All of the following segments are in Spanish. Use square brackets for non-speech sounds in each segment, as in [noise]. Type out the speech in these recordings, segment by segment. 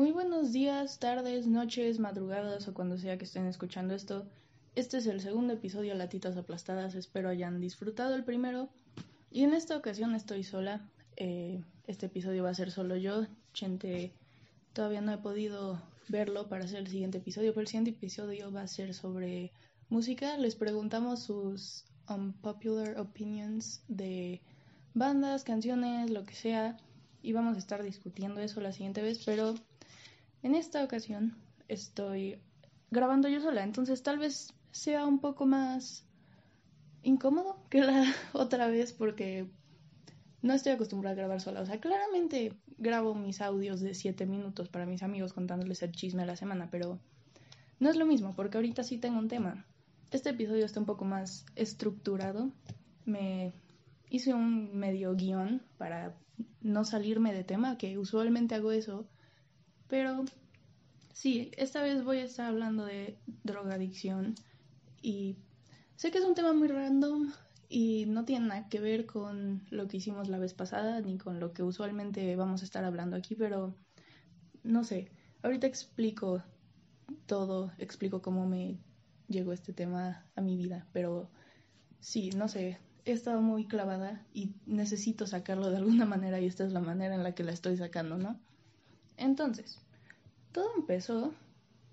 Muy buenos días, tardes, noches, madrugadas o cuando sea que estén escuchando esto. Este es el segundo episodio Latitas Aplastadas, espero hayan disfrutado el primero. Y en esta ocasión estoy sola, eh, este episodio va a ser solo yo. Chente, todavía no he podido verlo para hacer el siguiente episodio, pero el siguiente episodio va a ser sobre música. Les preguntamos sus unpopular opinions de bandas, canciones, lo que sea. Y vamos a estar discutiendo eso la siguiente vez, pero en esta ocasión estoy grabando yo sola, entonces tal vez sea un poco más incómodo que la [laughs] otra vez porque no estoy acostumbrada a grabar sola. O sea, claramente grabo mis audios de 7 minutos para mis amigos contándoles el chisme a la semana, pero no es lo mismo porque ahorita sí tengo un tema. Este episodio está un poco más estructurado. Me hice un medio guion para no salirme de tema, que usualmente hago eso pero sí, esta vez voy a estar hablando de drogadicción y sé que es un tema muy random y no tiene nada que ver con lo que hicimos la vez pasada ni con lo que usualmente vamos a estar hablando aquí, pero no sé, ahorita explico todo, explico cómo me llegó este tema a mi vida, pero sí, no sé, he estado muy clavada y necesito sacarlo de alguna manera y esta es la manera en la que la estoy sacando, ¿no? Entonces, todo empezó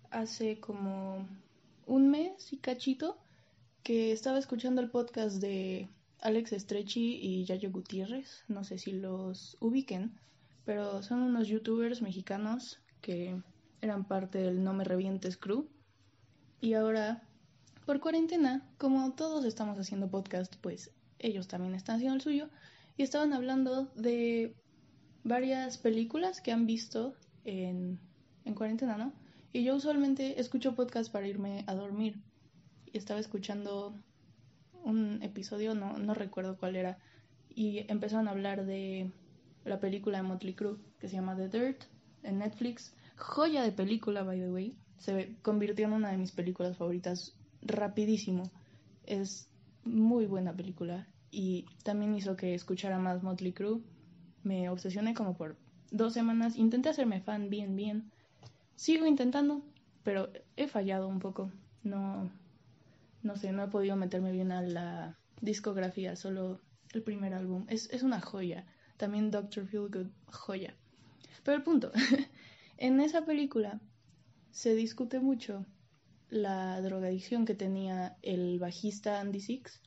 hace como un mes y cachito que estaba escuchando el podcast de Alex Estrechi y Yayo Gutiérrez, no sé si los ubiquen, pero son unos youtubers mexicanos que eran parte del No Me Revientes Crew. Y ahora, por cuarentena, como todos estamos haciendo podcast, pues ellos también están haciendo el suyo y estaban hablando de varias películas que han visto en, en cuarentena, ¿no? Y yo usualmente escucho podcast para irme a dormir. Y estaba escuchando un episodio, no, no recuerdo cuál era, y empezaron a hablar de la película de Motley Crue que se llama The Dirt en Netflix. Joya de película, by the way. Se convirtió en una de mis películas favoritas rapidísimo. Es muy buena película y también hizo que escuchara más Motley Crue me obsesioné como por dos semanas. Intenté hacerme fan bien, bien. Sigo intentando, pero he fallado un poco. No, no sé, no he podido meterme bien a la discografía, solo el primer álbum. Es, es una joya. También Doctor Feelgood, joya. Pero el punto, [laughs] en esa película se discute mucho la drogadicción que tenía el bajista Andy Six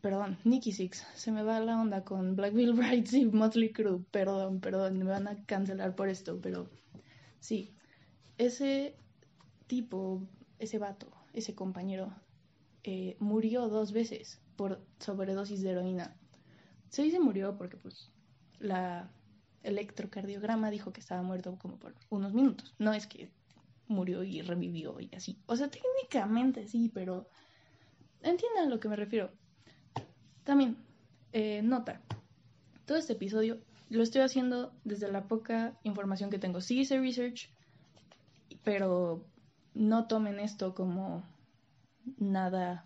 perdón, Nicky Six, se me va la onda con Black Bill Brides y Motley Crue, perdón, perdón, me van a cancelar por esto, pero sí, ese tipo, ese vato, ese compañero, eh, murió dos veces por sobredosis de heroína. Se dice murió porque pues la electrocardiograma dijo que estaba muerto como por unos minutos, no es que murió y revivió y así. O sea, técnicamente sí, pero entiendan a lo que me refiero también, eh, nota, todo este episodio lo estoy haciendo desde la poca información que tengo. Sí hice research, pero no tomen esto como nada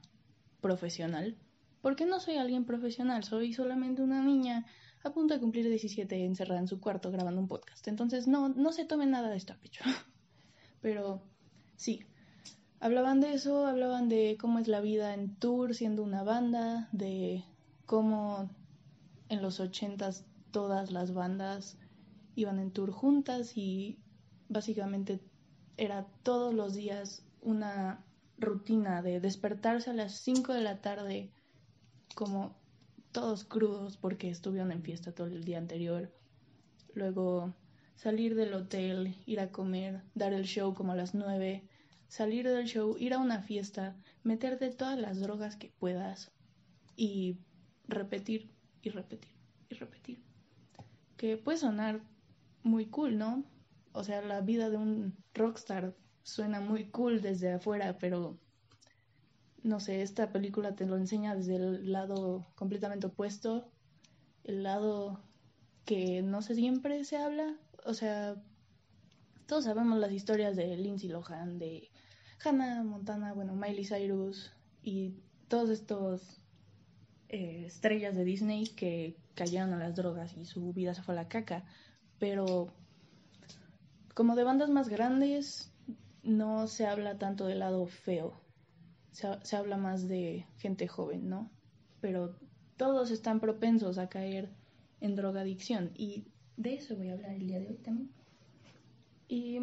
profesional, porque no soy alguien profesional, soy solamente una niña a punto de cumplir 17 encerrada en su cuarto grabando un podcast. Entonces no, no se tomen nada de esto a pecho. [laughs] Pero sí, hablaban de eso, hablaban de cómo es la vida en tour siendo una banda, de como en los ochentas todas las bandas iban en tour juntas y básicamente era todos los días una rutina de despertarse a las 5 de la tarde como todos crudos porque estuvieron en fiesta todo el día anterior. Luego salir del hotel, ir a comer, dar el show como a las 9, salir del show, ir a una fiesta, meterte todas las drogas que puedas y repetir y repetir y repetir. Que puede sonar muy cool, ¿no? O sea, la vida de un rockstar suena muy cool desde afuera, pero no sé, esta película te lo enseña desde el lado completamente opuesto, el lado que no sé siempre se habla, o sea, todos sabemos las historias de Lindsay Lohan, de Hannah Montana, bueno, Miley Cyrus y todos estos eh, estrellas de Disney que cayeron a las drogas y su vida se fue a la caca, pero como de bandas más grandes no se habla tanto del lado feo, se, habla más de gente joven, ¿no? Pero todos están propensos a caer en drogadicción y de eso voy a hablar el día de hoy también. Y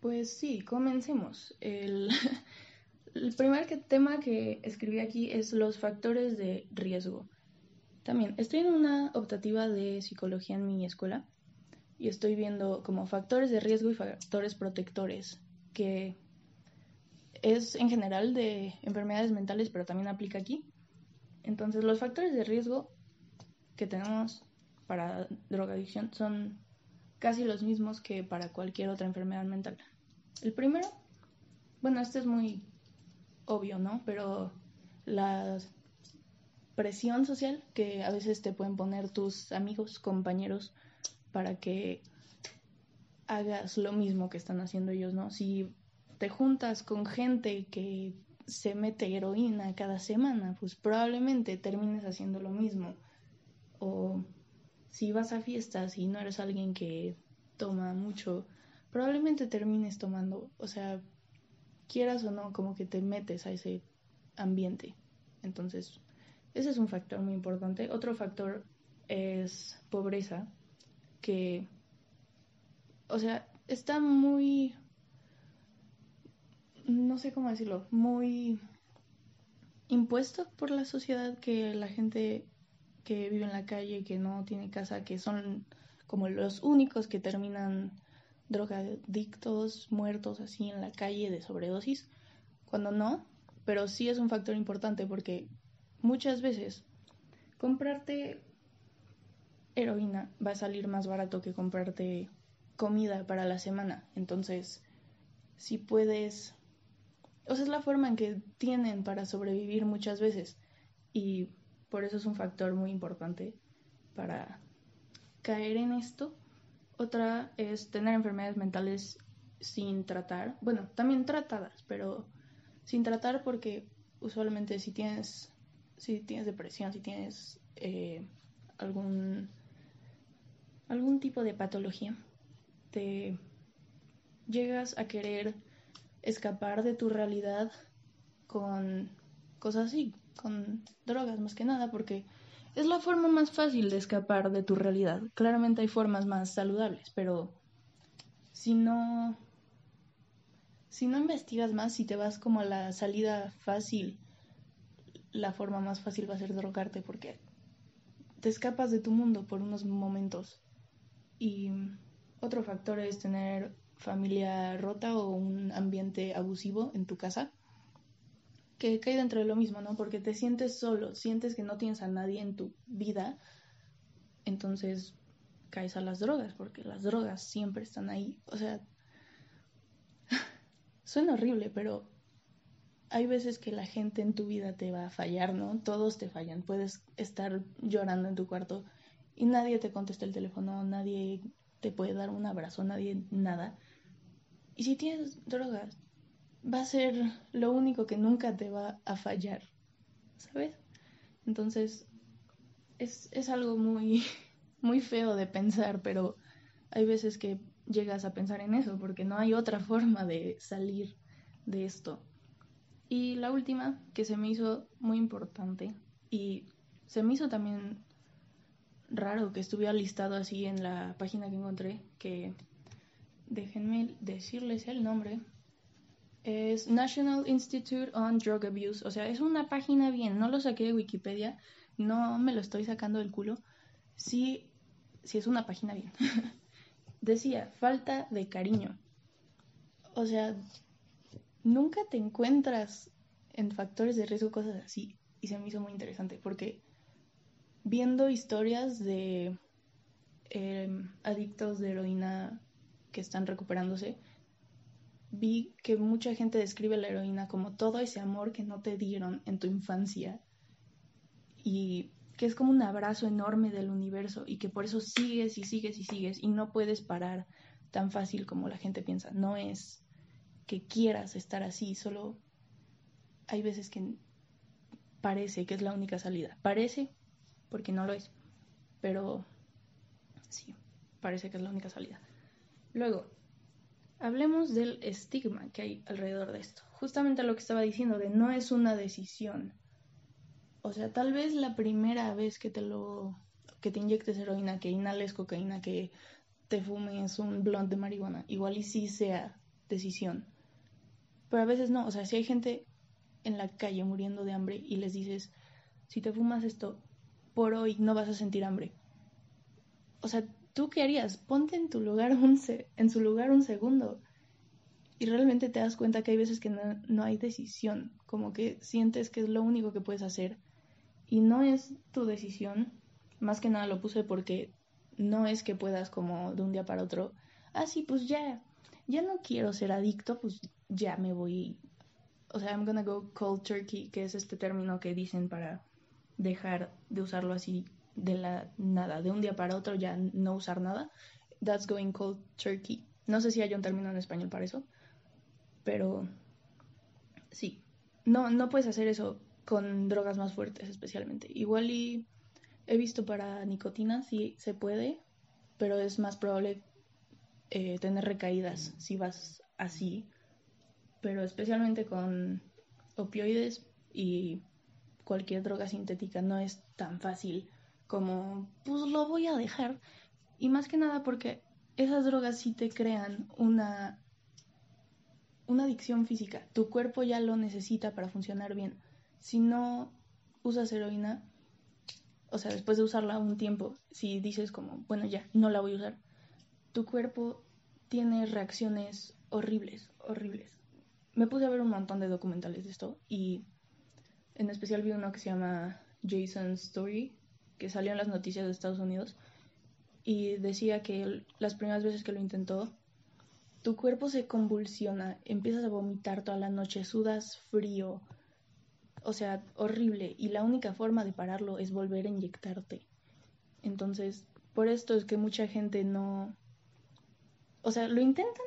pues sí, comencemos. El, [laughs] el primer tema que escribí aquí es los factores de riesgo. También estoy en una optativa de psicología en mi escuela y estoy viendo como factores de riesgo y factores protectores, que es en general de enfermedades mentales, pero también aplica aquí. Entonces, los factores de riesgo que tenemos para drogadicción son casi los mismos que para cualquier otra enfermedad mental. El primero, bueno, este es muy obvio, ¿no? Pero la presión social que a veces te pueden poner tus amigos, compañeros, para que hagas lo mismo que están haciendo ellos, ¿no? Si te juntas con gente que se mete heroína cada semana, pues probablemente termines haciendo lo mismo. O si vas a fiestas y no eres alguien que toma mucho, probablemente termines tomando, o sea, quieras o no, como que te metes a ese ambiente. Entonces, ese es un factor muy importante. Otro factor es pobreza que, o sea, está muy, no sé cómo decirlo, muy impuesto por la sociedad que la gente que vive en la calle, que no tiene casa, que son como los únicos que terminan drogadictos, muertos así en la calle de sobredosis, cuando no, pero sí es un factor importante porque muchas veces comprarte heroína va a salir más barato que comprarte comida para la semana. Entonces, si puedes... O sea, es la forma en que tienen para sobrevivir muchas veces. Y por eso es un factor muy importante para caer en esto. Otra es tener enfermedades mentales sin tratar. Bueno, también tratadas, pero sin tratar porque usualmente si tienes, si tienes depresión, si tienes eh, algún algún tipo de patología, te llegas a querer escapar de tu realidad con cosas así, con drogas más que nada, porque es la forma más fácil de escapar de tu realidad. Claramente hay formas más saludables, pero si no si no investigas más, si te vas como a la salida fácil, la forma más fácil va a ser drogarte porque te escapas de tu mundo por unos momentos y otro factor es tener familia rota o un ambiente abusivo en tu casa, que cae dentro de lo mismo, ¿no? Porque te sientes solo, sientes que no tienes a nadie en tu vida, entonces caes a las drogas, porque las drogas siempre están ahí. O sea, [laughs] suena horrible, pero hay veces que la gente en tu vida te va a fallar, ¿no? Todos te fallan. Puedes estar llorando en tu cuarto y nadie te contesta el teléfono, nadie te puede dar un abrazo, nadie nada. Y si tienes drogas, va a ser lo único que nunca te va a fallar, ¿sabes? Entonces, es, es algo muy, [laughs] muy feo de pensar, pero hay veces que llegas a pensar en eso, porque no hay otra forma de salir de esto. Y la última, que se me hizo muy importante, y se me hizo también raro que estuviera listado así en la página que encontré, que déjenme decirles el nombre. Es National Institute on Drug Abuse, o sea, es una página bien, no lo saqué de Wikipedia, no me lo estoy sacando del culo. Sí, sí es una página bien. [laughs] Decía, falta de cariño. O sea, nunca te encuentras en factores de riesgo cosas así. Y se me hizo muy interesante porque viendo historias de em, adictos de heroína que están recuperándose, vi que mucha gente describe la heroína como todo ese amor que no te dieron en tu infancia y que es como un abrazo enorme del universo y que por eso sigues y sigues y sigues y no puedes parar tan fácil como la gente piensa. No es que quieras estar así, solo hay veces que parece que es la única salida. Parece, porque no lo es, pero sí, parece que es la única salida. Luego, hablemos del estigma que hay alrededor de esto. Justamente lo que estaba diciendo, de no es una decisión. O sea, tal vez la primera vez que te lo que te inyectes heroína, que inhales cocaína, que te fumes un blunt de marihuana, igual y sí sea decisión. Pero a veces no, o sea, si hay gente en la calle muriendo de hambre y les dices, si te fumas esto, por hoy no vas a sentir hambre. O sea, ¿tú qué harías? Ponte en tu lugar un en su lugar un segundo. Y realmente te das cuenta que hay veces que no, no hay decisión, como que sientes que es lo único que puedes hacer. Y no es tu decisión, más que nada lo puse porque no es que puedas como de un día para otro, ah, sí, pues ya, ya no quiero ser adicto, pues ya me voy o sea, I'm gonna go cold turkey, que es este término que dicen para dejar de usarlo así de la nada, de un día para otro ya no usar nada. That's going cold turkey. No sé si hay un término en español para eso, pero sí. No, no puedes hacer eso con drogas más fuertes especialmente. Igual y he visto para nicotina, sí se puede, pero es más probable eh, tener recaídas si vas así pero especialmente con opioides y cualquier droga sintética no es tan fácil como, pues lo voy a dejar. Y más que nada porque esas drogas sí te crean una, una adicción física. Tu cuerpo ya lo necesita para funcionar bien. Si no usas heroína, o sea, después de usarla un tiempo, si dices como, bueno, ya, no la voy a usar, tu cuerpo tiene reacciones horribles, horribles me puse a ver un montón de documentales de esto y en especial vi uno que se llama Jason's Story, que salió en las noticias de Estados Unidos y decía que las primeras veces que lo intentó, tu cuerpo se convulsiona, empiezas a vomitar toda la noche, sudas frío, o sea, horrible, y la única forma de pararlo es volver a inyectarte. Entonces, por esto es que mucha gente no... O sea, lo intentan,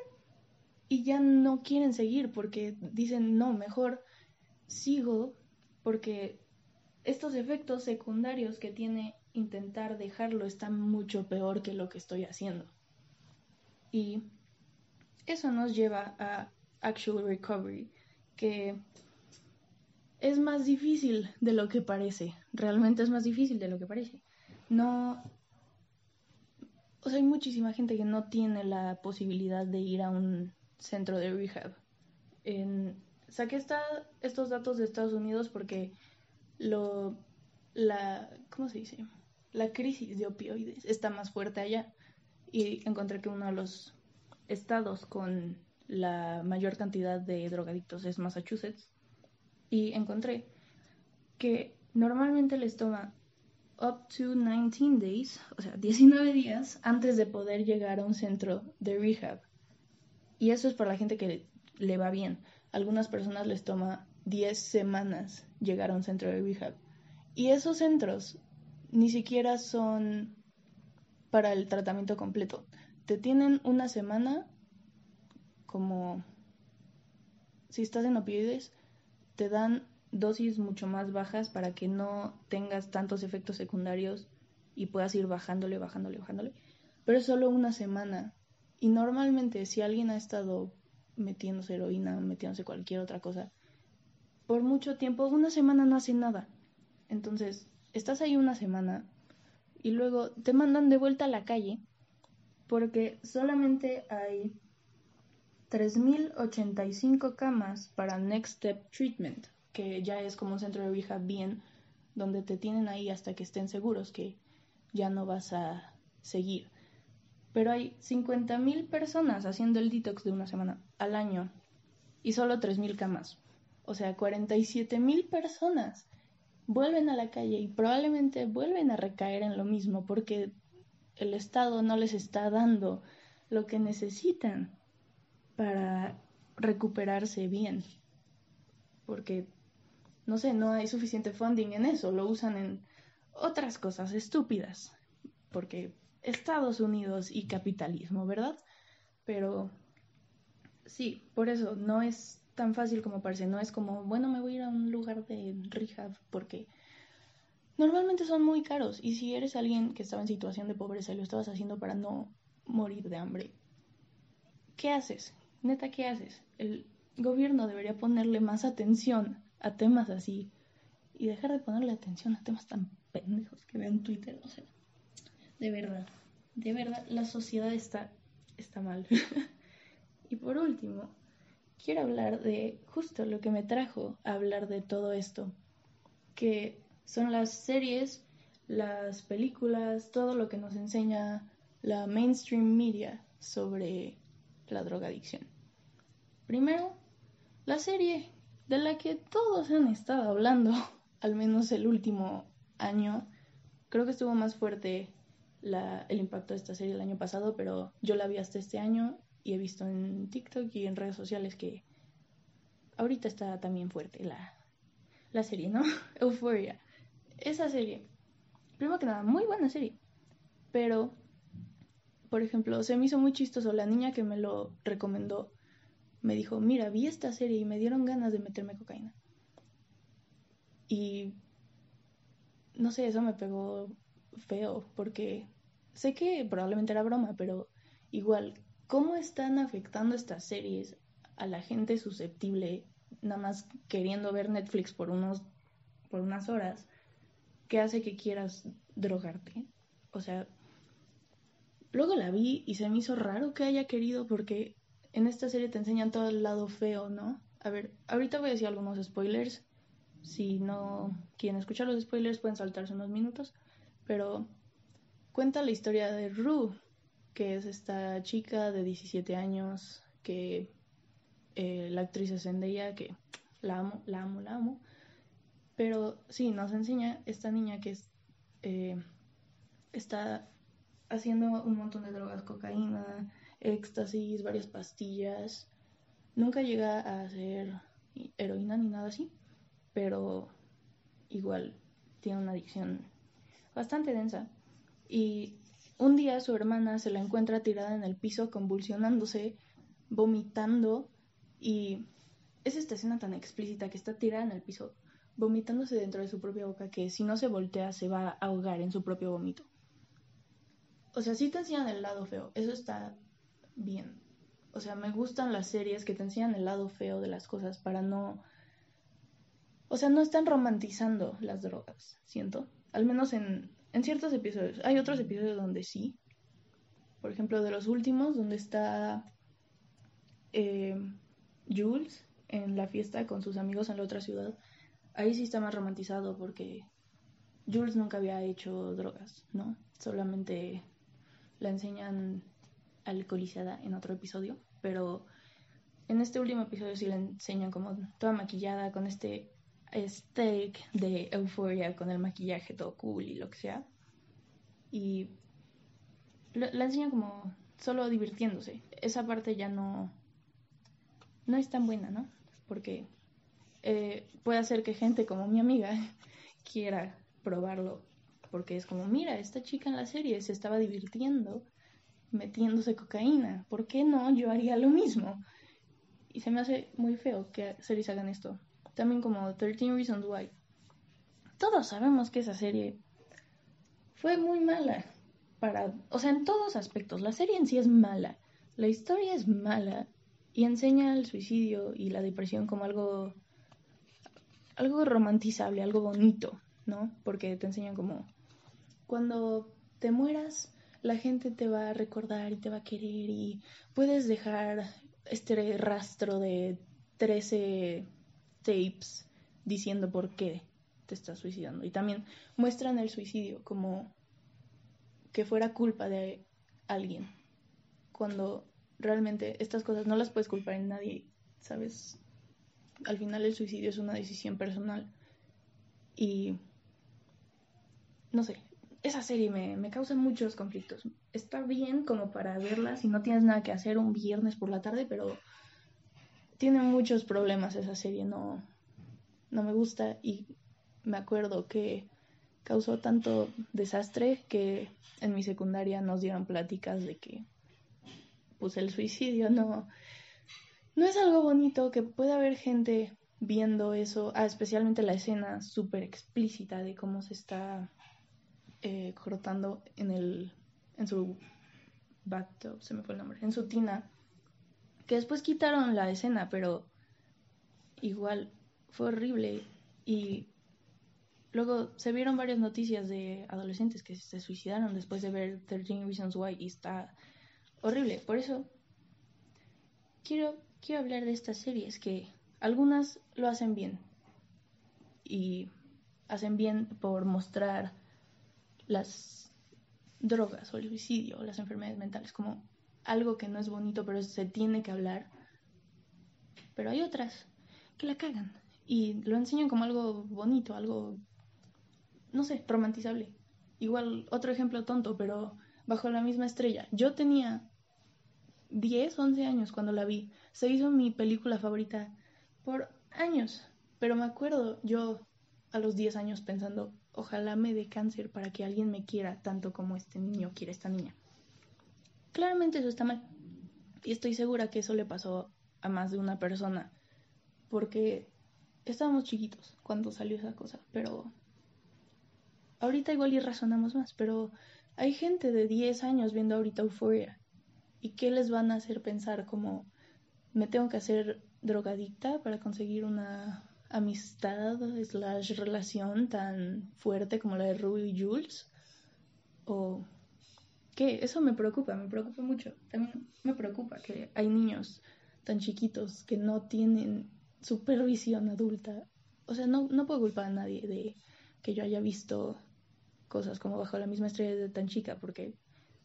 y ya no quieren seguir porque dicen, no, mejor sigo porque estos efectos secundarios que tiene intentar dejarlo están mucho peor que lo que estoy haciendo. Y eso nos lleva a actual recovery, que es más difícil de lo que parece, realmente es más difícil de lo que parece. No, o sea, hay muchísima gente que no tiene la posibilidad de ir a un centro de rehab. En, saqué esta, estos datos de Estados Unidos porque lo, la, ¿cómo se dice? La crisis de opioides está más fuerte allá y encontré que uno de los estados con la mayor cantidad de drogadictos es Massachusetts y encontré que normalmente les toma up to 19 days, o sea, 19 días antes de poder llegar a un centro de rehab. Y eso es para la gente que le va bien. Algunas personas les toma 10 semanas llegar a un centro de rehab. Y esos centros ni siquiera son para el tratamiento completo. Te tienen una semana como si estás en opioides, te dan dosis mucho más bajas para que no tengas tantos efectos secundarios y puedas ir bajándole, bajándole, bajándole. Pero es solo una semana y normalmente si alguien ha estado metiéndose heroína, metiéndose cualquier otra cosa, por mucho tiempo, una semana no hace nada. Entonces, estás ahí una semana y luego te mandan de vuelta a la calle porque solamente hay 3.085 camas para Next Step Treatment, que ya es como un centro de rehab bien, donde te tienen ahí hasta que estén seguros que ya no vas a seguir pero hay 50.000 personas haciendo el detox de una semana al año y solo 3.000 camas. O sea, 47.000 personas vuelven a la calle y probablemente vuelven a recaer en lo mismo porque el Estado no les está dando lo que necesitan para recuperarse bien. Porque, no sé, no hay suficiente funding en eso, lo usan en otras cosas estúpidas. Porque Estados Unidos y capitalismo, ¿verdad? Pero sí, por eso no es tan fácil como parece, no es como, bueno, me voy a ir a un lugar de rehab porque normalmente son muy caros y si eres alguien que estaba en situación de pobreza y lo estabas haciendo para no morir de hambre, ¿qué haces? Neta, ¿qué haces? El gobierno debería ponerle más atención a temas así y dejar de ponerle atención a temas tan pendejos que vean Twitter, o sea, de verdad, de verdad, la sociedad está, está mal. [laughs] y por último, quiero hablar de justo lo que me trajo a hablar de todo esto, que son las series, las películas, todo lo que nos enseña la mainstream media sobre la drogadicción. Primero, la serie de la que todos han estado hablando, [laughs] al menos el último año, creo que estuvo más fuerte el impacto de esta serie el año pasado, pero yo la vi hasta este año y he visto en TikTok y en redes sociales que ahorita está también fuerte la, la serie, ¿no? [laughs] Euphoria. Esa serie, primero que nada, muy buena serie, pero, por ejemplo, se me hizo muy chistoso, la niña que me lo recomendó me dijo, mira, vi esta serie y me dieron ganas de meterme cocaína. Y no sé, eso me pegó feo, porque sé que probablemente era broma, pero igual, ¿cómo están afectando estas series a la gente susceptible, nada más queriendo ver Netflix por unos por unas horas, que hace que quieras drogarte? O sea, luego la vi y se me hizo raro que haya querido porque en esta serie te enseñan todo el lado feo, ¿no? A ver, ahorita voy a decir algunos spoilers. Si no quieren escuchar los spoilers pueden saltarse unos minutos, pero cuenta la historia de Rue, que es esta chica de 17 años que eh, la actriz es Zendaya, que la amo, la amo, la amo. Pero sí, nos enseña esta niña que es, eh, está haciendo un montón de drogas, cocaína, éxtasis, varias pastillas. Nunca llega a hacer heroína ni nada así, pero igual tiene una adicción bastante densa. Y un día su hermana se la encuentra tirada en el piso, convulsionándose, vomitando, y es esta escena tan explícita que está tirada en el piso, vomitándose dentro de su propia boca, que si no se voltea se va a ahogar en su propio vómito. O sea, sí te enseñan el lado feo, eso está bien. O sea, me gustan las series que te enseñan el lado feo de las cosas para no... O sea, no están romantizando las drogas, siento. Al menos en, en ciertos episodios. Hay otros episodios donde sí. Por ejemplo, de los últimos, donde está eh, Jules en la fiesta con sus amigos en la otra ciudad. Ahí sí está más romantizado porque Jules nunca había hecho drogas, ¿no? Solamente la enseñan alcoholizada en otro episodio, pero en este último episodio sí la enseñan como toda maquillada con este steak de Euphoria con el maquillaje todo cool y lo que sea. Y la enseñan como solo divirtiéndose. Esa parte ya no, no es tan buena, ¿no? Porque eh, puede hacer que gente como mi amiga [laughs] quiera probarlo. Porque es como, mira, esta chica en la serie se estaba divirtiendo metiéndose cocaína. ¿Por qué no? Yo haría lo mismo. Y se me hace muy feo que series hagan esto también como 13 Reasons Why. Todos sabemos que esa serie fue muy mala. Para, o sea, en todos aspectos. La serie en sí es mala. La historia es mala. Y enseña el suicidio y la depresión como algo. algo romantizable, algo bonito, ¿no? Porque te enseñan como. Cuando te mueras, la gente te va a recordar y te va a querer y puedes dejar este rastro de 13 tapes diciendo por qué te estás suicidando. Y también muestran el suicidio como que fuera culpa de alguien, cuando realmente estas cosas no las puedes culpar en nadie, ¿sabes? Al final el suicidio es una decisión personal y no sé, esa serie me, me causa muchos conflictos. Está bien como para verla si no tienes nada que hacer un viernes por la tarde, pero tiene muchos problemas esa serie, no, no me gusta y me acuerdo que causó tanto desastre que en mi secundaria nos dieron pláticas de que pues el suicidio no no es algo bonito que puede haber gente viendo eso, ah, especialmente la escena súper explícita de cómo se está eh, cortando en el en su bathtub, se me fue el nombre, en su tina, que después quitaron la escena, pero igual fue horrible y luego se vieron varias noticias de adolescentes que se suicidaron después de ver 13 Reasons Why y está horrible. Por eso quiero, quiero hablar de estas series que algunas lo hacen bien y hacen bien por mostrar las drogas o el suicidio o las enfermedades mentales como algo que no es bonito pero se tiene que hablar. Pero hay otras que la cagan y lo enseñan como algo bonito, algo, no sé, romantizable. Igual, otro ejemplo tonto, pero bajo la misma estrella. Yo tenía 10, 11 años cuando la vi. Se hizo mi película favorita por años. Pero me acuerdo yo a los 10 años pensando, ojalá me dé cáncer para que alguien me quiera tanto como este niño quiere esta niña. Claramente eso está mal. Y estoy segura que eso le pasó a más de una persona. Porque estábamos chiquitos cuando salió esa cosa, pero ahorita igual y razonamos más, pero hay gente de 10 años viendo ahorita Euphoria. ¿Y qué les van a hacer pensar como me tengo que hacer drogadicta para conseguir una amistad slash relación tan fuerte como la de Ruby y Jules? ¿O qué? Eso me preocupa, me preocupa mucho. También me preocupa que hay niños tan chiquitos que no tienen supervisión adulta. O sea, no, no puedo culpar a nadie de que yo haya visto cosas como bajo la misma estrella de tan chica, porque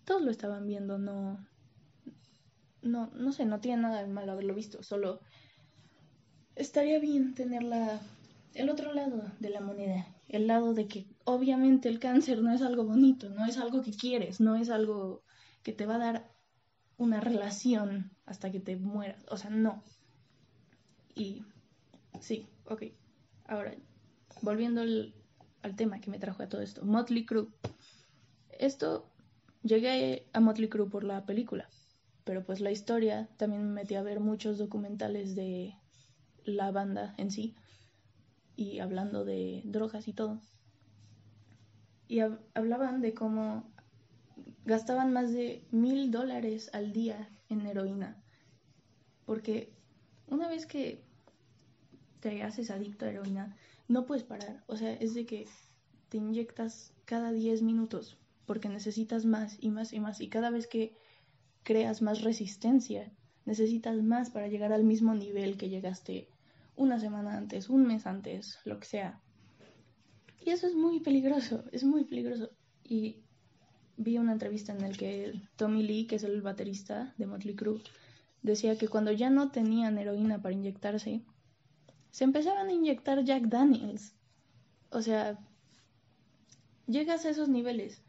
todos lo estaban viendo, no, no, no sé, no tiene nada de malo haberlo visto, solo estaría bien tener la, el otro lado de la moneda, el lado de que obviamente el cáncer no es algo bonito, no es algo que quieres, no es algo que te va a dar una relación hasta que te mueras, o sea, no, y sí, ok. Ahora, volviendo al, tema que me trajo a todo esto, Motley Crue. Esto, llegué a Motley Crue por la película, pero pues la historia también me metí a ver muchos documentales de la banda en sí y hablando de drogas y todo. Y hablaban de cómo gastaban más de mil dólares al día en heroína. Porque una vez que te haces adicto a heroína, no puedes parar. O sea, es de que te inyectas cada 10 minutos porque necesitas más y más y más. Y cada vez que creas más resistencia, necesitas más para llegar al mismo nivel que llegaste una semana antes, un mes antes, lo que sea. Y eso es muy peligroso, es muy peligroso. Y vi una entrevista en la que Tommy Lee, que es el baterista de Motley Crue, decía que cuando ya no tenían heroína para inyectarse, se empezaban a inyectar Jack Daniels. O sea, llegas a esos niveles.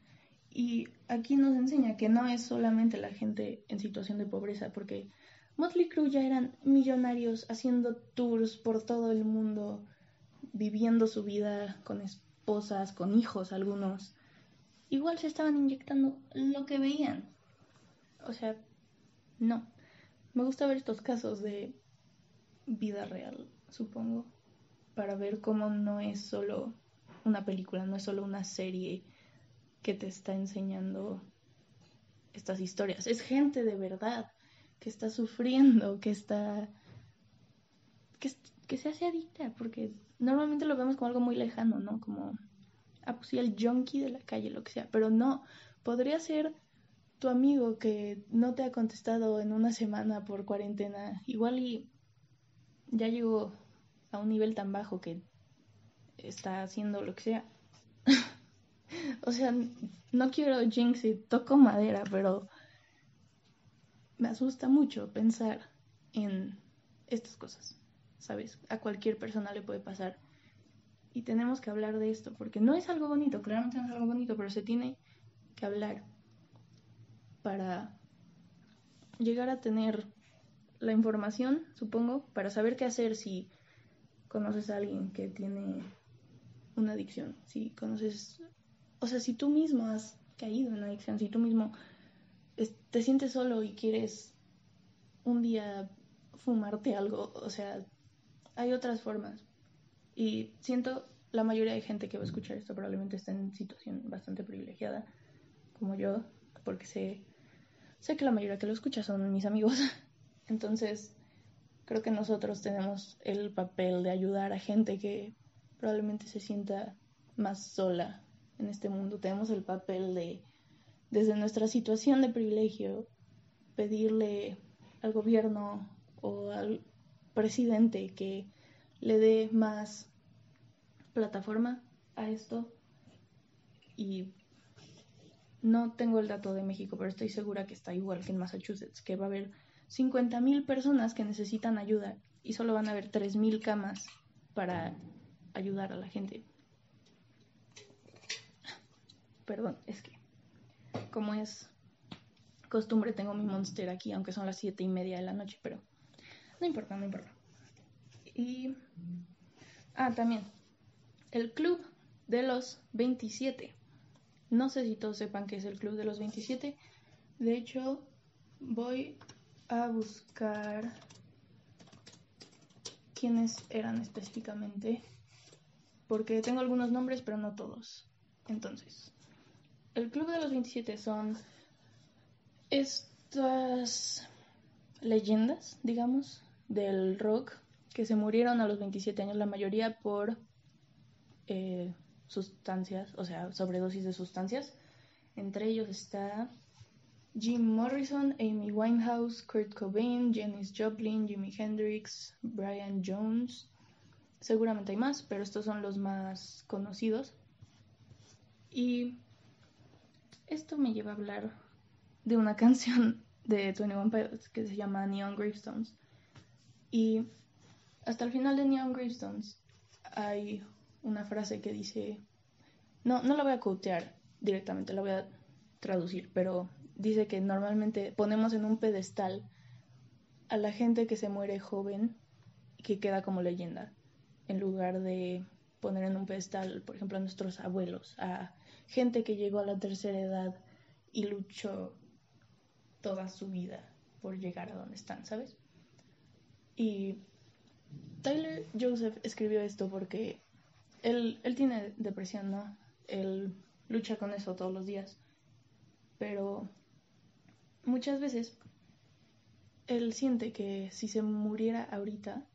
Y aquí nos enseña que no es solamente la gente en situación de pobreza, porque Motley Crue ya eran millonarios haciendo tours por todo el mundo, viviendo su vida con esposas, con hijos algunos. Igual se estaban inyectando lo que veían. O sea, no. Me gusta ver estos casos de vida real supongo, para ver cómo no es solo una película, no es solo una serie que te está enseñando estas historias. Es gente de verdad que está sufriendo, que está... que, que se hace adicta, porque normalmente lo vemos como algo muy lejano, ¿no? Como, ah, pues sí, el junkie de la calle, lo que sea, pero no, podría ser tu amigo que no te ha contestado en una semana por cuarentena, igual y ya llegó a un nivel tan bajo que está haciendo lo que sea. [laughs] o sea, no quiero jinx y toco madera, pero me asusta mucho pensar en estas cosas, ¿sabes? A cualquier persona le puede pasar. Y tenemos que hablar de esto, porque no es algo bonito, claramente no es algo bonito, pero se tiene que hablar para llegar a tener la información, supongo, para saber qué hacer si conoces a alguien que tiene una adicción, si conoces, o sea, si tú mismo has caído en una adicción, si tú mismo te sientes solo y quieres un día fumarte algo, o sea, hay otras formas. Y siento la mayoría de gente que va a escuchar esto probablemente está en situación bastante privilegiada, como yo, porque sé, sé que la mayoría que lo escucha son mis amigos. [laughs] Entonces, creo que nosotros tenemos el papel de ayudar a gente que probablemente se sienta más sola en este mundo. Tenemos el papel de, desde nuestra situación de privilegio, pedirle al gobierno o al presidente que le dé más plataforma a esto y no tengo el dato de México, pero estoy segura que está igual que en Massachusetts, que va a haber 50.000 personas que necesitan ayuda y solo van a haber 3.000 camas para ayudar a la gente. Perdón, es que como es costumbre tengo mi monster aquí, aunque son las siete y media de la noche, pero no importa, no importa. Y... Ah, también. El club de los 27. No sé si todos sepan qué es el club de los 27. De hecho, voy a buscar quiénes eran específicamente. Porque tengo algunos nombres, pero no todos. Entonces, el club de los 27 son estas leyendas, digamos, del rock que se murieron a los 27 años, la mayoría por eh, sustancias, o sea, sobredosis de sustancias. Entre ellos está Jim Morrison, Amy Winehouse, Kurt Cobain, Janis Joplin, Jimi Hendrix, Brian Jones. Seguramente hay más, pero estos son los más conocidos. Y esto me lleva a hablar de una [laughs] canción de 21 Pilots que se llama Neon Gravestones. Y hasta el final de Neon Gravestones hay una frase que dice, no, no la voy a quotear directamente, la voy a traducir, pero dice que normalmente ponemos en un pedestal a la gente que se muere joven y que queda como leyenda, en lugar de poner en un pedestal, por ejemplo, a nuestros abuelos, a gente que llegó a la tercera edad y luchó toda su vida por llegar a donde están, ¿sabes? Y Tyler Joseph escribió esto porque él, él tiene depresión, ¿no? Él lucha con eso todos los días. Pero muchas veces él siente que si se muriera ahorita,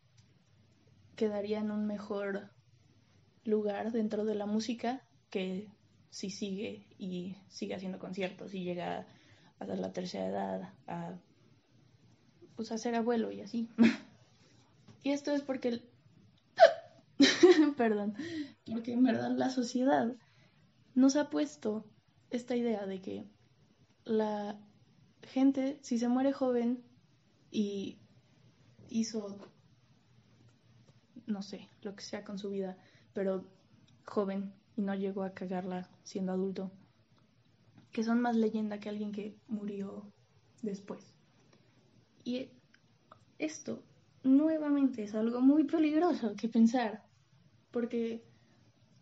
quedaría en un mejor lugar dentro de la música que si sigue y sigue haciendo conciertos y llega a la tercera edad, a pues a ser abuelo y así. [laughs] y esto es porque el... [laughs] perdón, porque en verdad la sociedad nos ha puesto esta idea de que la gente, si se muere joven y hizo, no sé, lo que sea con su vida, pero joven y no llegó a cagarla siendo adulto, que son más leyenda que alguien que murió después. Y esto nuevamente es algo muy peligroso que pensar, porque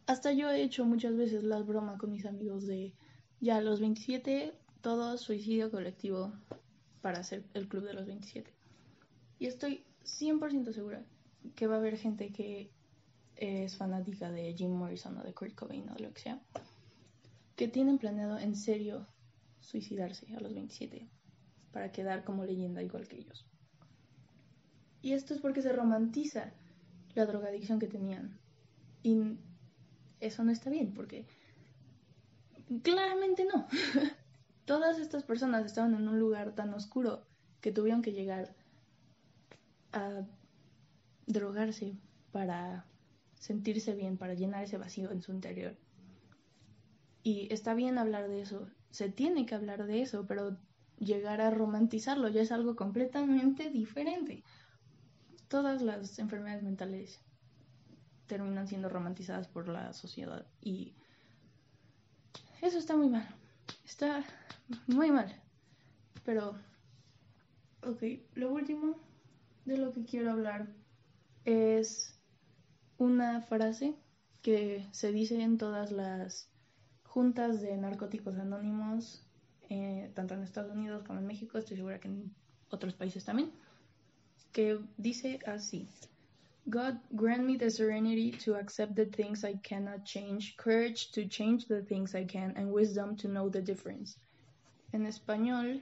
hasta yo he hecho muchas veces las bromas con mis amigos de ya los 27 todo suicidio colectivo para hacer el club de los 27. Y estoy 100% segura que va a haber gente que es fanática de Jim Morrison o de Kurt Cobain o de lo que sea, que tienen planeado en serio suicidarse a los 27 para quedar como leyenda igual que ellos. Y esto es porque se romantiza la drogadicción que tenían. Y eso no está bien, porque claramente no. [laughs] Todas estas personas estaban en un lugar tan oscuro que tuvieron que llegar a drogarse para sentirse bien, para llenar ese vacío en su interior. Y está bien hablar de eso, se tiene que hablar de eso, pero llegar a romantizarlo ya es algo completamente diferente. Todas las enfermedades mentales terminan siendo romantizadas por la sociedad y eso está muy mal. Está muy mal. Pero, ok, lo último de lo que quiero hablar es una frase que se dice en todas las juntas de narcóticos anónimos, eh, tanto en Estados Unidos como en México, estoy segura que en otros países también, que dice así. God grant me the serenity to accept the things I cannot change, courage to change the things I can, and wisdom to know the difference. En español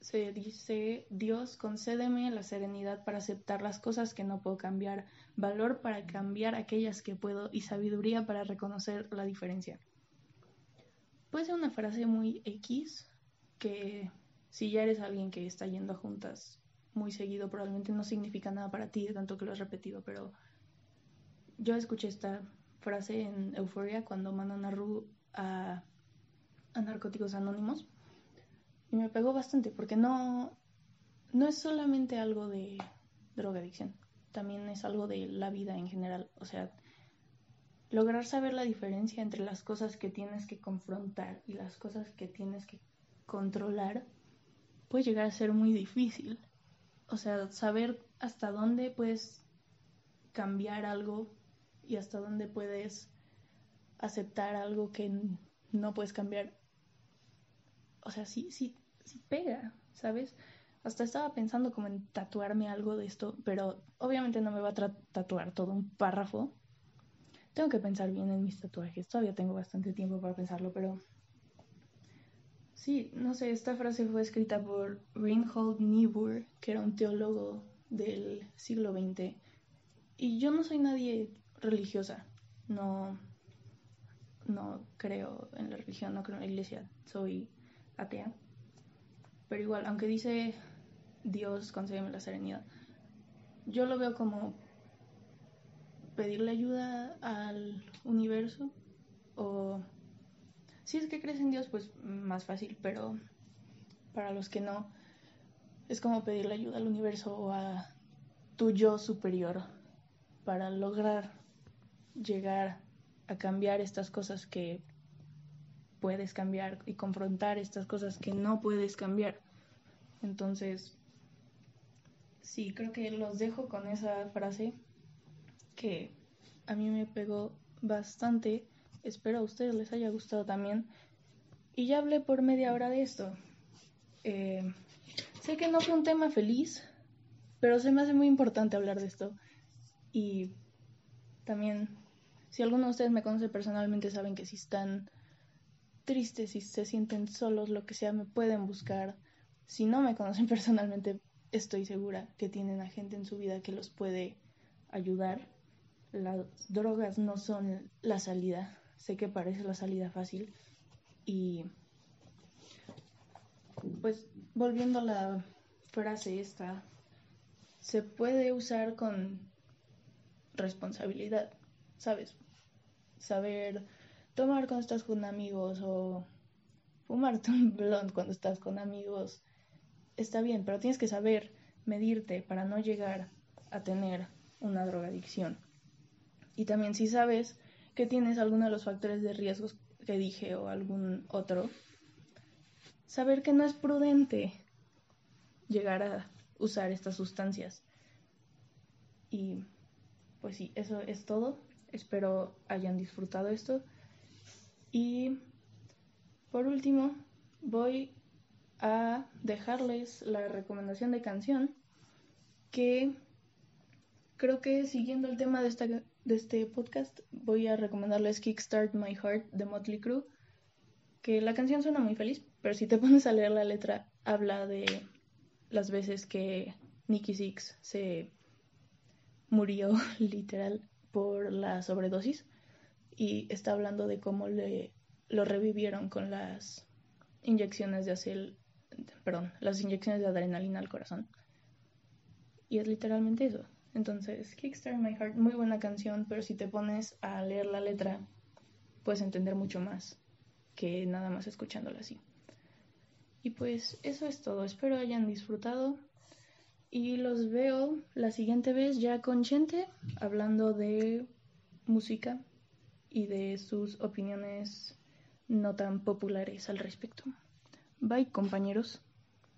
se dice, Dios concédeme la serenidad para aceptar las cosas que no puedo cambiar, valor para cambiar aquellas que puedo y sabiduría para reconocer la diferencia. Puede ser una frase muy X que si ya eres alguien que está yendo juntas muy seguido, probablemente no significa nada para ti, tanto que lo has repetido, pero yo escuché esta frase en Euphoria cuando mandan a Ru a, a Narcóticos Anónimos y me pegó bastante porque no, no es solamente algo de drogadicción, también es algo de la vida en general, o sea, lograr saber la diferencia entre las cosas que tienes que confrontar y las cosas que tienes que controlar puede llegar a ser muy difícil o sea, saber hasta dónde puedes cambiar algo y hasta dónde puedes aceptar algo que no puedes cambiar. O sea, sí, sí, sí pega, ¿sabes? Hasta estaba pensando como en tatuarme algo de esto, pero obviamente no me va a tatuar todo un párrafo. Tengo que pensar bien en mis tatuajes. Todavía tengo bastante tiempo para pensarlo, pero Sí, no sé, esta frase fue escrita por Reinhold Niebuhr, que era un teólogo del siglo XX. Y yo no soy nadie religiosa, no, no creo en la religión, no creo en la iglesia, soy atea. Pero igual, aunque dice Dios concédeme la serenidad, yo lo veo como pedirle ayuda al universo o si es que crees en Dios, pues más fácil, pero para los que no, es como pedirle ayuda al universo o a tu yo superior para lograr llegar a cambiar estas cosas que puedes cambiar y confrontar estas cosas que no puedes cambiar. Entonces, sí, creo que los dejo con esa frase que a mí me pegó bastante Espero a ustedes les haya gustado también. Y ya hablé por media hora de esto. Eh, sé que no fue un tema feliz, pero se me hace muy importante hablar de esto. Y también, si alguno de ustedes me conoce personalmente, saben que si están tristes, si se sienten solos, lo que sea, me pueden buscar. Si no me conocen [laughs] personalmente, estoy segura que tienen a gente en su vida que los puede ayudar. Las drogas no son la salida. Sé que parece la salida fácil y pues volviendo a la frase esta, se puede usar con responsabilidad, ¿sabes? Saber tomar cuando estás con amigos o fumarte un blond cuando estás con amigos está bien, pero tienes que saber medirte para no llegar a tener una drogadicción. Y también si sabes que tienes alguno de los factores de riesgos que dije o algún otro, saber que no es prudente llegar a usar estas sustancias. Y pues sí, eso es todo. Espero hayan disfrutado esto. Y por último, voy a dejarles la recomendación de canción que creo que siguiendo el tema de esta de este podcast voy a recomendarles Kickstart My Heart de Motley Crue, que la canción suena muy feliz, pero si te [laughs] pones a leer la letra habla de las veces que Nicky Six se murió [laughs] literal por la sobredosis y está hablando de cómo le lo revivieron con las inyecciones de acel, perdón, las inyecciones de adrenalina al corazón. Y es literalmente eso. Entonces, Kickstart My Heart, muy buena canción, pero si te pones a leer la letra, puedes entender mucho más que nada más escuchándola así. Y pues eso es todo, espero hayan disfrutado y los veo la siguiente vez ya con Chente hablando de música y de sus opiniones no tan populares al respecto. Bye compañeros.